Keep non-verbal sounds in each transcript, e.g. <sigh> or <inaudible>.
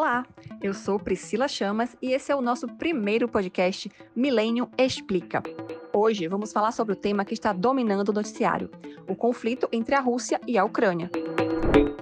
Olá, eu sou Priscila Chamas e esse é o nosso primeiro podcast Milênio Explica. Hoje vamos falar sobre o tema que está dominando o noticiário: o conflito entre a Rússia e a Ucrânia.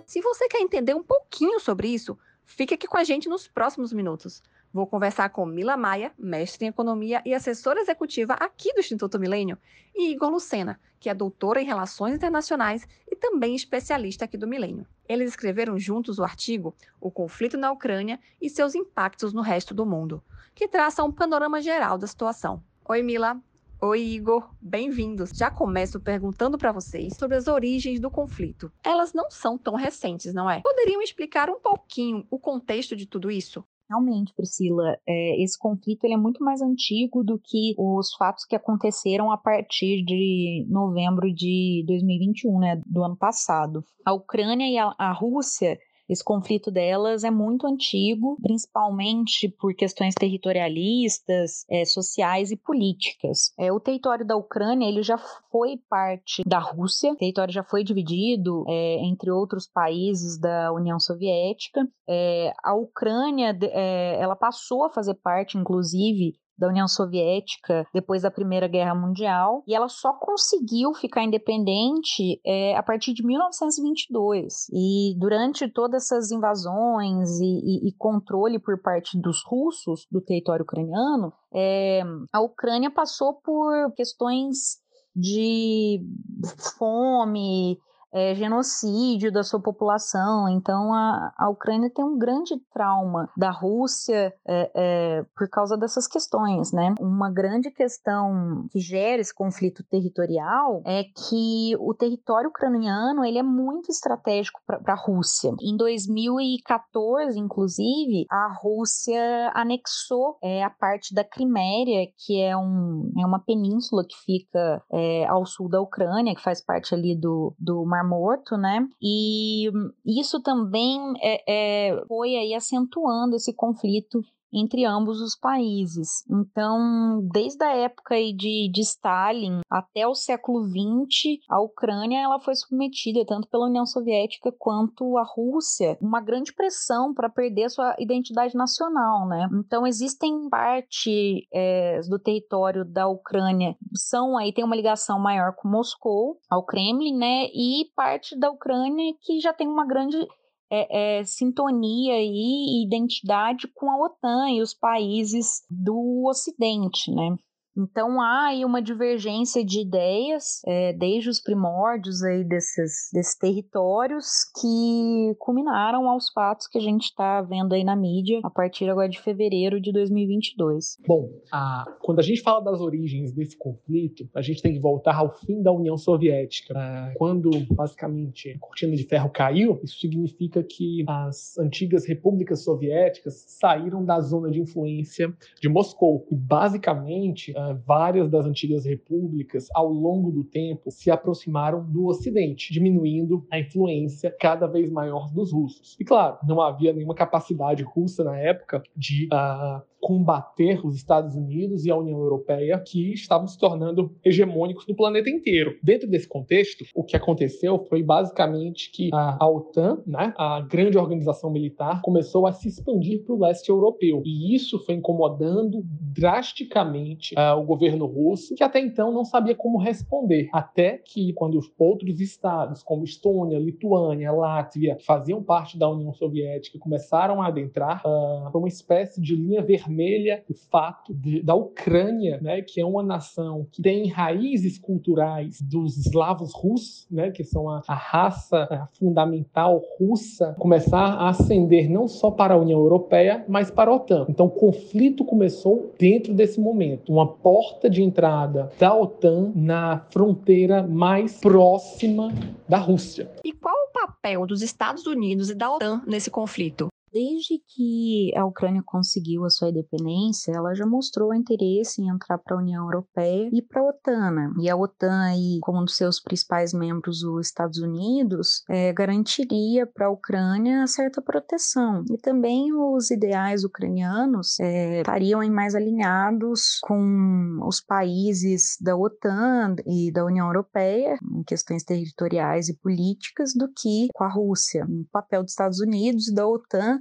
Se você quer entender um pouquinho sobre isso, fique aqui com a gente nos próximos minutos. Vou conversar com Mila Maia, mestre em economia e assessora executiva aqui do Instituto Milênio, e Igor Lucena, que é doutora em relações internacionais e também especialista aqui do Milênio. Eles escreveram juntos o artigo O Conflito na Ucrânia e seus impactos no resto do mundo, que traça um panorama geral da situação. Oi, Mila. Oi, Igor. Bem-vindos. Já começo perguntando para vocês sobre as origens do conflito. Elas não são tão recentes, não é? Poderiam explicar um pouquinho o contexto de tudo isso? Realmente, Priscila, é, esse conflito ele é muito mais antigo do que os fatos que aconteceram a partir de novembro de 2021, né, do ano passado. A Ucrânia e a, a Rússia esse conflito delas é muito antigo, principalmente por questões territorialistas, é, sociais e políticas. É, o território da Ucrânia ele já foi parte da Rússia, o território já foi dividido é, entre outros países da União Soviética. É, a Ucrânia ela passou a fazer parte, inclusive, da União Soviética depois da Primeira Guerra Mundial e ela só conseguiu ficar independente é, a partir de 1922 e durante todas essas invasões e, e, e controle por parte dos russos do território ucraniano é, a Ucrânia passou por questões de fome, é, genocídio da sua população. Então, a, a Ucrânia tem um grande trauma da Rússia é, é, por causa dessas questões, né? Uma grande questão que gera esse conflito territorial é que o território ucraniano ele é muito estratégico para a Rússia. Em 2014, inclusive, a Rússia anexou é, a parte da Criméria, que é, um, é uma península que fica é, ao sul da Ucrânia, que faz parte ali do, do Mar Mar Morto, né? E isso também é, é, foi aí acentuando esse conflito entre ambos os países. Então, desde a época de, de Stalin até o século XX, a Ucrânia ela foi submetida tanto pela União Soviética quanto a Rússia uma grande pressão para perder sua identidade nacional, né? Então, existem parte é, do território da Ucrânia são aí tem uma ligação maior com Moscou, ao Kremlin, né? E parte da Ucrânia que já tem uma grande é, é, sintonia e identidade com a OTAN e os países do Ocidente, né? Então há aí uma divergência de ideias é, desde os primórdios aí desses, desses territórios que culminaram aos fatos que a gente está vendo aí na mídia a partir agora de fevereiro de 2022. Bom, a, quando a gente fala das origens desse conflito, a gente tem que voltar ao fim da União Soviética. Né? Quando basicamente a cortina de ferro caiu, isso significa que as antigas repúblicas soviéticas saíram da zona de influência de Moscou. E basicamente várias das antigas repúblicas, ao longo do tempo, se aproximaram do Ocidente, diminuindo a influência cada vez maior dos russos. E claro, não havia nenhuma capacidade russa na época de uh, combater os Estados Unidos e a União Europeia, que estavam se tornando hegemônicos no planeta inteiro. Dentro desse contexto, o que aconteceu foi basicamente que a, a OTAN, né, a grande organização militar, começou a se expandir para o leste europeu. E isso foi incomodando drasticamente uh, o governo russo, que até então não sabia como responder. Até que, quando os outros estados, como Estônia, Lituânia, Látvia, que faziam parte da União Soviética, começaram a adentrar, uh, uma espécie de linha vermelha o fato de, da Ucrânia, né, que é uma nação que tem raízes culturais dos eslavos russos, né, que são a, a raça a fundamental russa, começar a ascender não só para a União Europeia, mas para a OTAN. Então, o conflito começou dentro desse momento, uma porta de entrada da OTAN na fronteira mais próxima da Rússia. E qual o papel dos Estados Unidos e da OTAN nesse conflito? Desde que a Ucrânia conseguiu a sua independência, ela já mostrou interesse em entrar para a União Europeia e para a OTAN. Né? E a OTAN, aí, como um dos seus principais membros, os Estados Unidos, é, garantiria para a Ucrânia certa proteção. E também os ideais ucranianos é, estariam mais alinhados com os países da OTAN e da União Europeia, em questões territoriais e políticas, do que com a Rússia. O papel dos Estados Unidos e da OTAN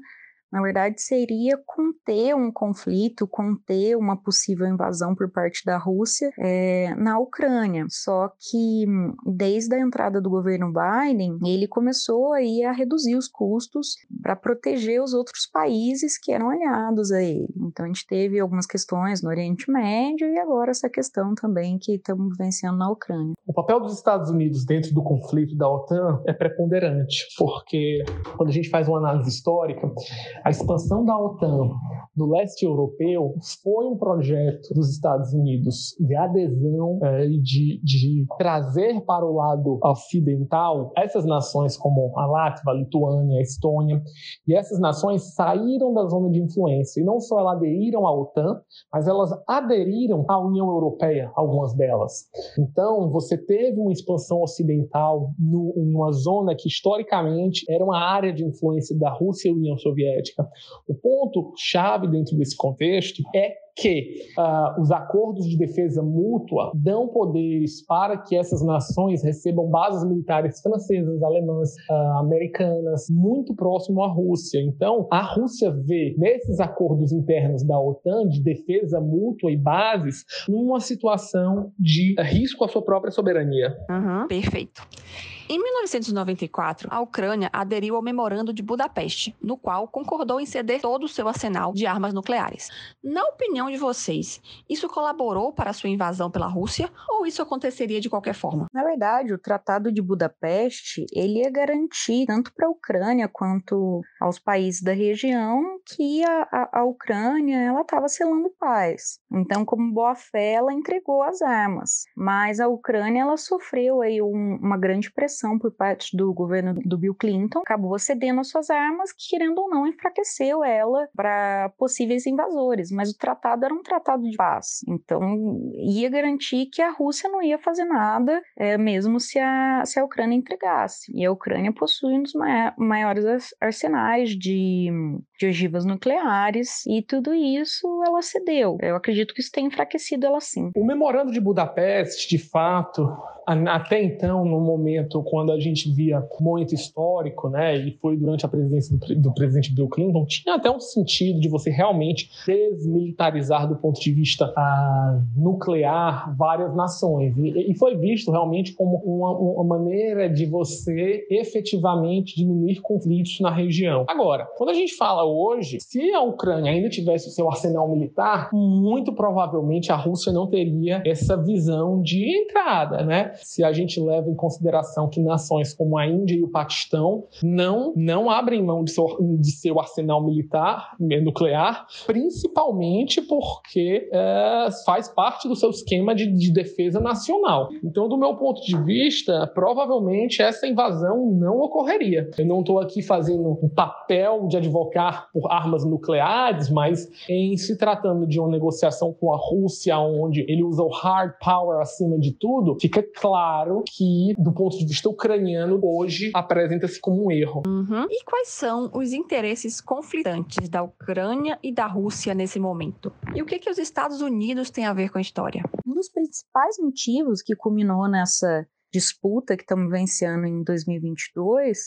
na verdade, seria conter um conflito, conter uma possível invasão por parte da Rússia é, na Ucrânia. Só que desde a entrada do governo Biden, ele começou aí a reduzir os custos para proteger os outros países que eram aliados a ele. Então a gente teve algumas questões no Oriente Médio e agora essa questão também que estamos vivenciando na Ucrânia. O papel dos Estados Unidos dentro do conflito da OTAN é preponderante, porque quando a gente faz uma análise histórica, a expansão da OTAN no leste europeu foi um projeto dos Estados Unidos de adesão, é, de, de trazer para o lado ocidental essas nações como a Látvia, a Lituânia, a Estônia, e essas nações saíram da zona de influência. E não só elas aderiram à OTAN, mas elas aderiram à União Europeia, algumas delas. Então, você teve uma expansão ocidental no, em uma zona que historicamente era uma área de influência da Rússia e União Soviética. O ponto chave dentro desse contexto é que uh, os acordos de defesa mútua dão poderes para que essas nações recebam bases militares francesas, alemãs, uh, americanas, muito próximo à Rússia. Então, a Rússia vê nesses acordos internos da OTAN de defesa mútua e bases uma situação de risco à sua própria soberania. Uhum, perfeito. Em 1994, a Ucrânia aderiu ao Memorando de Budapeste, no qual concordou em ceder todo o seu arsenal de armas nucleares. Na opinião de vocês, isso colaborou para a sua invasão pela Rússia ou isso aconteceria de qualquer forma? Na verdade, o Tratado de Budapeste, ele ia garantir tanto para a Ucrânia quanto aos países da região que a, a, Ucrânia ela estava selando paz. Então, como boa fé, ela entregou as armas. Mas a Ucrânia ela sofreu aí um, uma grande pressão pressão por parte do governo do Bill Clinton, acabou cedendo as suas armas, que, querendo ou não, enfraqueceu ela para possíveis invasores. Mas o tratado era um tratado de paz, então ia garantir que a Rússia não ia fazer nada, é, mesmo se a, se a Ucrânia entregasse. E a Ucrânia possui um dos maiores arsenais de, de ogivas nucleares, e tudo isso ela cedeu. Eu acredito que isso tem enfraquecido ela sim. O memorando de Budapeste, de fato, até então, no momento quando a gente via momento histórico, né, e foi durante a presidência do, do, presidente Bill Clinton, tinha até um sentido de você realmente desmilitarizar do ponto de vista ah, nuclear várias nações. E, e, foi visto realmente como uma, uma maneira de você efetivamente diminuir conflitos na região. Agora, quando a gente fala hoje, se a Ucrânia ainda tivesse o seu arsenal militar, muito provavelmente a Rússia não teria essa visão de entrada, né? se a gente leva em consideração que nações como a Índia e o Paquistão não, não abrem mão de seu, de seu arsenal militar eh, nuclear, principalmente porque é, faz parte do seu esquema de, de defesa nacional. Então, do meu ponto de vista, provavelmente essa invasão não ocorreria. Eu não estou aqui fazendo um papel de advocar por armas nucleares, mas em se tratando de uma negociação com a Rússia, onde ele usa o hard power acima de tudo, fica claro claro que, do ponto de vista ucraniano, hoje apresenta-se como um erro. Uhum. E quais são os interesses conflitantes da Ucrânia e da Rússia nesse momento? E o que, que os Estados Unidos têm a ver com a história? Um dos principais motivos que culminou nessa disputa que estamos vencendo em 2022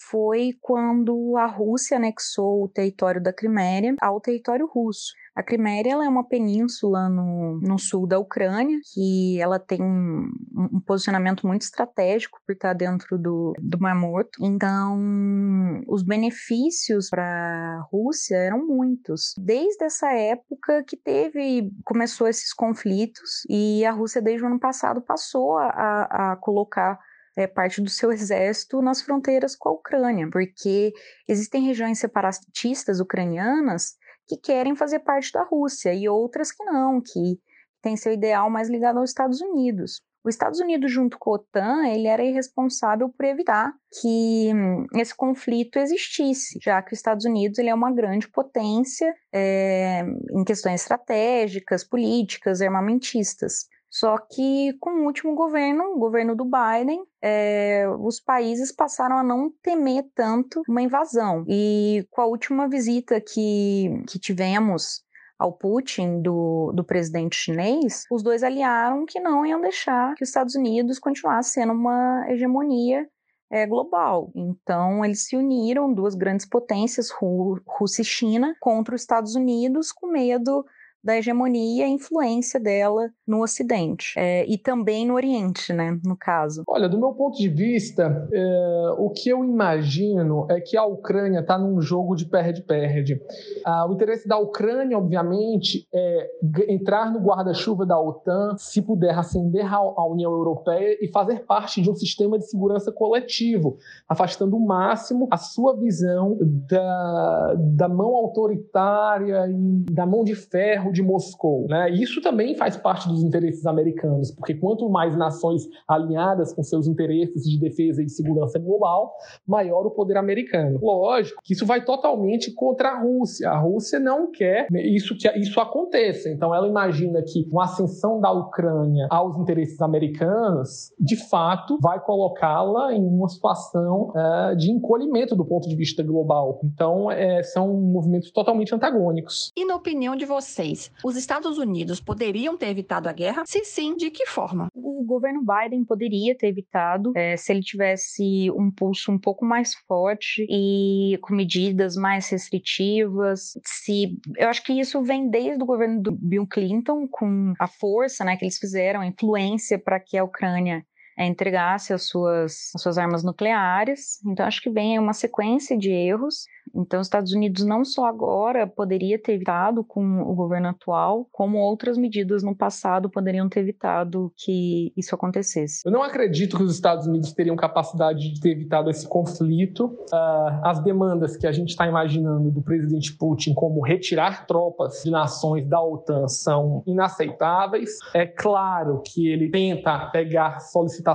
foi quando a Rússia anexou o território da Crimeia ao território russo. A Crimeia é uma península no, no sul da Ucrânia, que ela tem um, um posicionamento muito estratégico por estar dentro do, do Mar Morto. Então, os benefícios para a Rússia eram muitos. Desde essa época que teve, começou esses conflitos, e a Rússia, desde o ano passado, passou a, a colocar é, parte do seu exército nas fronteiras com a Ucrânia, porque existem regiões separatistas ucranianas que querem fazer parte da Rússia e outras que não, que têm seu ideal mais ligado aos Estados Unidos. Os Estados Unidos, junto com a OTAN, ele era irresponsável por evitar que hum, esse conflito existisse, já que os Estados Unidos ele é uma grande potência é, em questões estratégicas, políticas, armamentistas. Só que com o último governo, o governo do Biden, é, os países passaram a não temer tanto uma invasão. E com a última visita que, que tivemos ao Putin do, do presidente chinês, os dois aliaram que não iam deixar que os Estados Unidos continuasse sendo uma hegemonia é, global. Então, eles se uniram, duas grandes potências, Rússia e China, contra os Estados Unidos, com medo da hegemonia e influência dela no Ocidente é, e também no Oriente, né, no caso. Olha, do meu ponto de vista, é, o que eu imagino é que a Ucrânia está num jogo de perde-perde. Ah, o interesse da Ucrânia, obviamente, é entrar no guarda-chuva da OTAN, se puder ascender à União Europeia e fazer parte de um sistema de segurança coletivo, afastando o máximo a sua visão da, da mão autoritária e da mão de ferro de Moscou. Né? Isso também faz parte dos interesses americanos, porque quanto mais nações alinhadas com seus interesses de defesa e de segurança global, maior o poder americano. Lógico que isso vai totalmente contra a Rússia. A Rússia não quer isso que isso aconteça. Então ela imagina que uma ascensão da Ucrânia aos interesses americanos, de fato, vai colocá-la em uma situação é, de encolhimento do ponto de vista global. Então é, são movimentos totalmente antagônicos. E na opinião de vocês, os Estados Unidos poderiam ter evitado a guerra? Se sim, de que forma? O governo Biden poderia ter evitado é, se ele tivesse um pulso um pouco mais forte e com medidas mais restritivas. Se eu acho que isso vem desde o governo do Bill Clinton com a força, né, que eles fizeram, a influência para que a Ucrânia é, entregasse as suas, as suas armas nucleares. Então, acho que vem uma sequência de erros. Então, os Estados Unidos não só agora poderia ter evitado com o governo atual, como outras medidas no passado poderiam ter evitado que isso acontecesse. Eu não acredito que os Estados Unidos teriam capacidade de ter evitado esse conflito. Uh, as demandas que a gente está imaginando do presidente Putin, como retirar tropas de nações da OTAN, são inaceitáveis. É claro que ele tenta pegar solicitações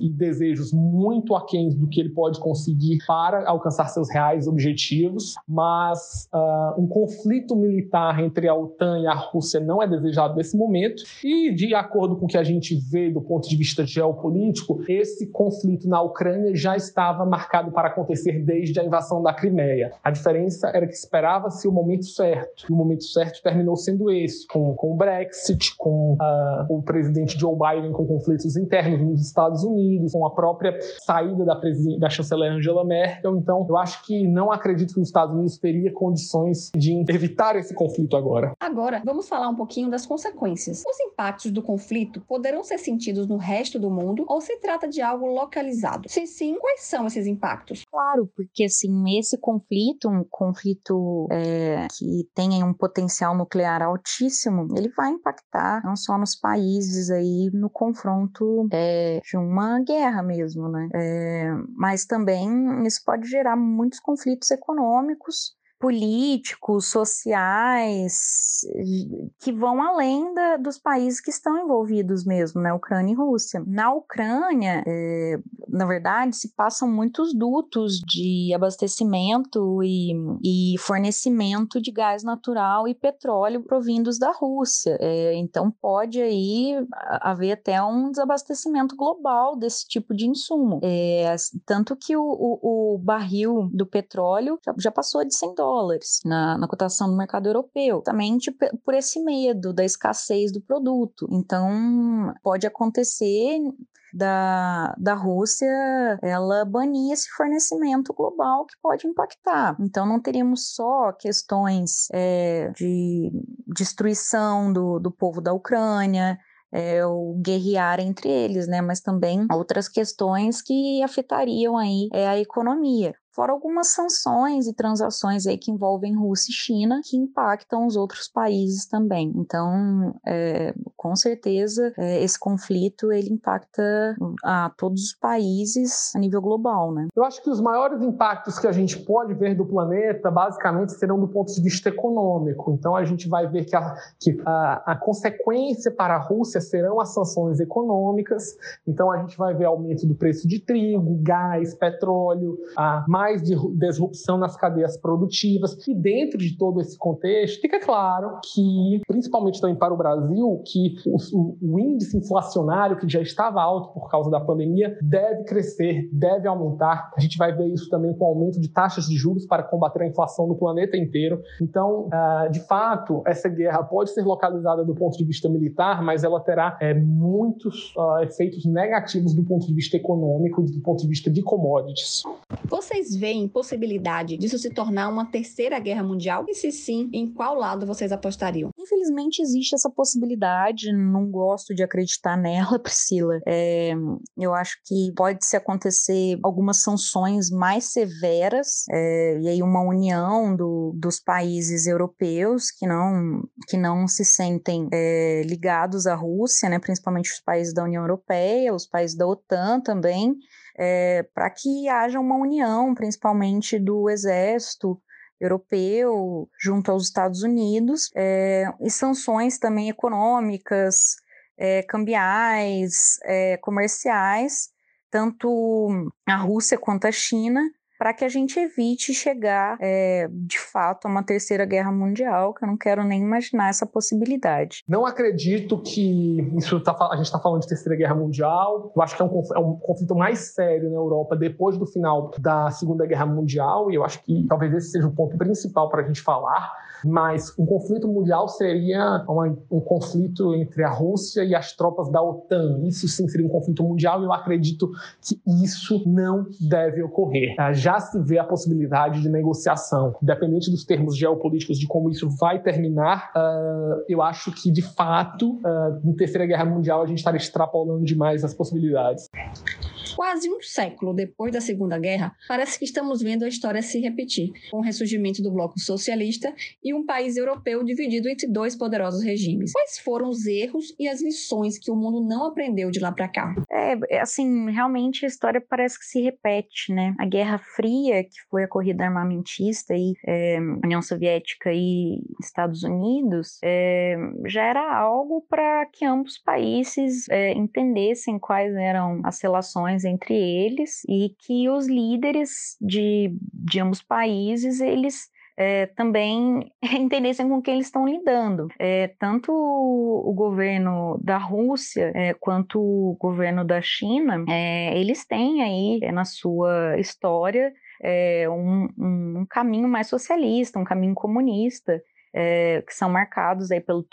e desejos muito aquém do que ele pode conseguir para alcançar seus reais objetivos mas uh, um conflito militar entre a OTAN e a Rússia não é desejado nesse momento. E, de acordo com o que a gente vê do ponto de vista geopolítico, esse conflito na Ucrânia já estava marcado para acontecer desde a invasão da Crimeia. A diferença era que esperava-se o momento certo, e o momento certo terminou sendo esse, com, com o Brexit, com uh, o presidente Joe Biden com conflitos internos nos Estados Unidos, com a própria saída da, da chanceler Angela Merkel. Então, eu acho que não acredito que os Estados Unidos teria condições de evitar esse conflito agora. Agora, vamos falar um pouquinho das consequências. Os impactos do conflito poderão ser sentidos no resto do mundo ou se trata de algo localizado? Se sim, quais são esses impactos? Claro, porque assim, esse conflito, um conflito é, que tem um potencial nuclear altíssimo, ele vai impactar não só nos países aí no confronto é, de uma guerra mesmo, né? É, mas também isso pode gerar muitos conflitos econômicos políticos, sociais, que vão além da, dos países que estão envolvidos mesmo, né? Ucrânia e Rússia. Na Ucrânia, é, na verdade, se passam muitos dutos de abastecimento e, e, fornecimento de gás natural e petróleo provindos da Rússia. É, então, pode aí haver até um desabastecimento global desse tipo de insumo. É, tanto que o, o, o barril do petróleo já, já passou de 100 dólares dólares na, na cotação do mercado europeu, justamente por esse medo da escassez do produto. Então, pode acontecer da, da Rússia ela banir esse fornecimento global que pode impactar. Então não teríamos só questões é, de destruição do, do povo da Ucrânia, é, o guerrear entre eles, né? Mas também outras questões que afetariam aí é, a economia fora algumas sanções e transações aí que envolvem Rússia e China que impactam os outros países também. Então, é, com certeza, é, esse conflito ele impacta a todos os países a nível global, né? Eu acho que os maiores impactos que a gente pode ver do planeta, basicamente, serão do ponto de vista econômico. Então, a gente vai ver que a, que a, a consequência para a Rússia serão as sanções econômicas. Então, a gente vai ver aumento do preço de trigo, gás, petróleo, a mais disrupção nas cadeias produtivas. E dentro de todo esse contexto, fica claro que, principalmente também para o Brasil, que o, o índice inflacionário, que já estava alto por causa da pandemia, deve crescer, deve aumentar. A gente vai ver isso também com o aumento de taxas de juros para combater a inflação no planeta inteiro. Então, ah, de fato, essa guerra pode ser localizada do ponto de vista militar, mas ela terá é, muitos uh, efeitos negativos do ponto de vista econômico e do ponto de vista de commodities. Vocês veem possibilidade disso se tornar uma terceira guerra mundial? E se sim, em qual lado vocês apostariam? Infelizmente existe essa possibilidade, não gosto de acreditar nela, <laughs> Priscila. É, eu acho que pode se acontecer algumas sanções mais severas é, e aí uma união do, dos países europeus que não, que não se sentem é, ligados à Rússia, né, principalmente os países da União Europeia, os países da OTAN também, é, para que haja uma união, principalmente do exército europeu junto aos Estados Unidos, é, e sanções também econômicas, é, cambiais, comerciais, tanto a Rússia quanto a China, para que a gente evite chegar, é, de fato, a uma terceira guerra mundial, que eu não quero nem imaginar essa possibilidade. Não acredito que isso tá, a gente está falando de terceira guerra mundial. Eu acho que é um, é um, conflito mais sério na Europa depois do final da Segunda Guerra Mundial, e eu acho que talvez esse seja o ponto principal para a gente falar mas um conflito mundial seria um conflito entre a Rússia e as tropas da OTAN. Isso sim seria um conflito mundial e eu acredito que isso não deve ocorrer. Ah, já se vê a possibilidade de negociação, independente dos termos geopolíticos de como isso vai terminar. Uh, eu acho que de fato, uh, em terceira guerra mundial a gente estaria extrapolando demais as possibilidades. Quase um século depois da Segunda Guerra, parece que estamos vendo a história se repetir, com o ressurgimento do bloco socialista e um país europeu dividido entre dois poderosos regimes. Quais foram os erros e as lições que o mundo não aprendeu de lá para cá? É, assim, realmente a história parece que se repete, né? A Guerra Fria, que foi a corrida armamentista e é, União Soviética e Estados Unidos, é, já era algo para que ambos países é, entendessem quais eram as relações entre eles e que os líderes de, de ambos países eles é, também <laughs> entendessem com quem eles estão lidando. É, tanto o, governo da Rússia é, quanto o governo da China, eles têm aí na sua história um, um, caminho mais socialista, um caminho comunista. que são marcados aí pelo,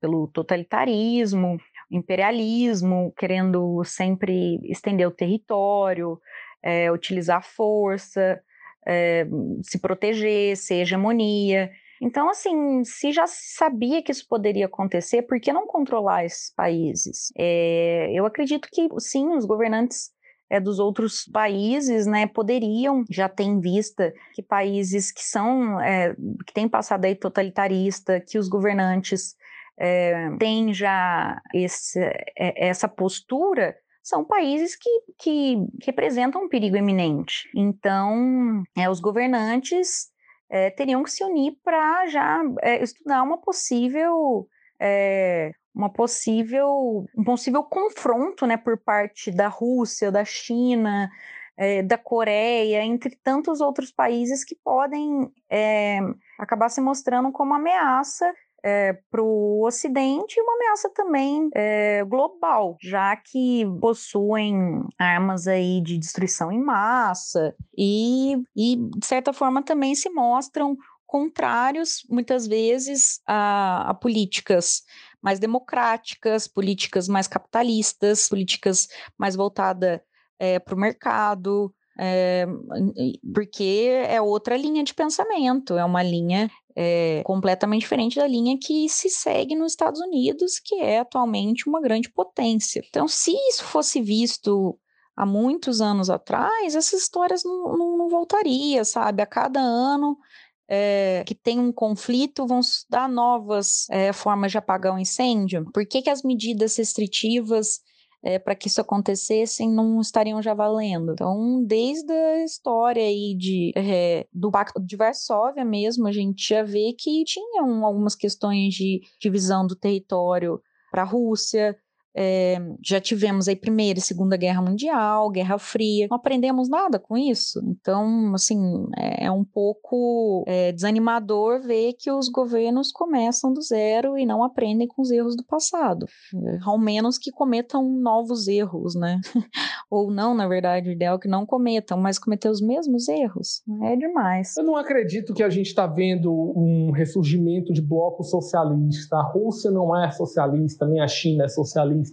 pelo totalitarismo, imperialismo, querendo sempre estender o território, é, utilizar força, é, se proteger, ser hegemonia. Então, assim, se já sabia que isso poderia acontecer, por que não controlar esses países? É, eu acredito que, sim, os governantes é, dos outros países, né, poderiam já ter em vista que países que são, é, que têm passado aí totalitarista, que os governantes é, tem já esse, é, essa postura, são países que, que representam um perigo eminente. Então, é, os governantes é, teriam que se unir para já é, estudar uma possível é, uma possível um possível confronto né, por parte da Rússia, da China, da Coreia, entre tantos outros países que podem acabar se mostrando como ameaça é, para o Ocidente e uma ameaça também é, global, já que possuem armas aí de destruição em massa e, e de certa forma também se mostram contrários muitas vezes a, a políticas mais democráticas, políticas mais capitalistas, políticas mais voltadas é, para o mercado, é, porque é outra linha de pensamento, é uma linha é, completamente diferente da linha que se segue nos Estados Unidos, que é atualmente uma grande potência. Então, se isso fosse visto há muitos anos atrás, essas histórias não, não, não voltaria, sabe? A cada ano é, que tem um conflito, vão dar novas é, formas de apagar o um incêndio? Por que, que as medidas restritivas é, para que isso acontecesse não estariam já valendo. Então, desde a história aí de, é, do Pacto de Varsóvia mesmo, a gente já vê que tinham algumas questões de divisão do território para a Rússia, É, já tivemos aí Primeira e Segunda Guerra Mundial, Guerra Fria, não aprendemos nada com isso. Então, assim, é, é um pouco é, desanimador ver que os governos começam do zero e não aprendem com os erros do passado. É, ao menos que cometam novos erros, né? <laughs> Ou não, na verdade, o ideal é que não cometam, mas cometer os mesmos erros. É demais. Eu não acredito que a gente está vendo um ressurgimento de bloco socialista. A Rússia não é socialista, nem a China é socialista.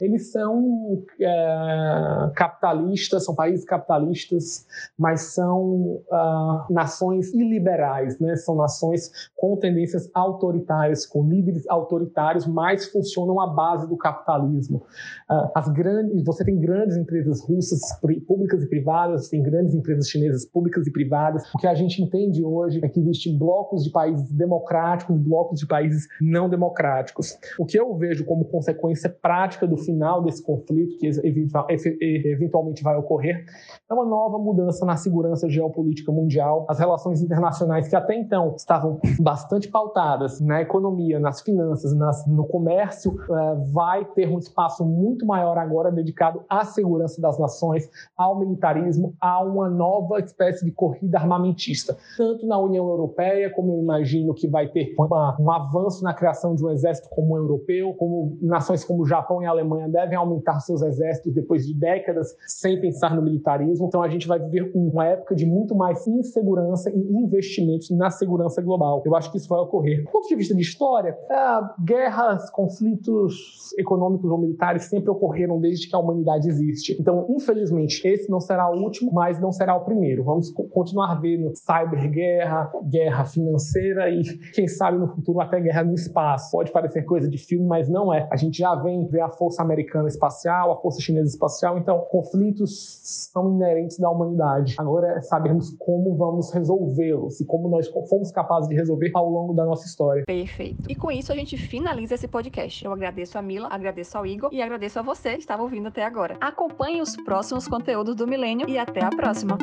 Eles são é, capitalistas, são países capitalistas, mas são uh, nações iliberais, né? São nações com tendências autoritárias, com líderes autoritários, mas funcionam à base do capitalismo. Uh, as grandes, você tem grandes empresas russas públicas e privadas, tem grandes empresas chinesas públicas e privadas. O que a gente entende hoje é que existem blocos de países democráticos, blocos de países não democráticos. O que eu vejo como consequência prática do final desse conflito, que eventualmente vai ocorrer, é uma nova mudança na segurança geopolítica mundial. As relações internacionais que até então estavam bastante pautadas na economia, nas finanças, nas, no comércio, uh, vai ter um espaço muito maior agora dedicado à segurança das nações, ao militarismo, a uma nova espécie de corrida armamentista, tanto na União Europeia, como eu imagino que vai ter uma, um avanço na criação de um exército comum europeu, como nações como o Japão e a Alemanha devem aumentar seus exércitos depois de décadas sem pensar no militarismo. Então a gente vai viver uma época de muito mais insegurança e investimentos na segurança global. Eu acho que isso vai ocorrer. Do ponto de vista de história, é, guerras, conflitos econômicos ou militares sempre ocorreram desde que a humanidade existe. Então, infelizmente, esse não será o último, mas não será o primeiro. Vamos continuar vendo cyberguerra, guerra financeira e, quem sabe, no futuro até guerra no espaço. Pode parecer coisa de filme, mas não é. A gente já vem ver a força americana espacial, a força chinesa espacial, então conflitos são inerentes da humanidade. Agora é sabermos como vamos resolvê-los e como nós fomos capazes de resolver ao longo da nossa história. Perfeito. E com isso a gente finaliza esse podcast. Eu agradeço a Mila, agradeço ao Igor e agradeço a você que estava ouvindo até agora. Acompanhe os próximos conteúdos do Milênio e até a próxima.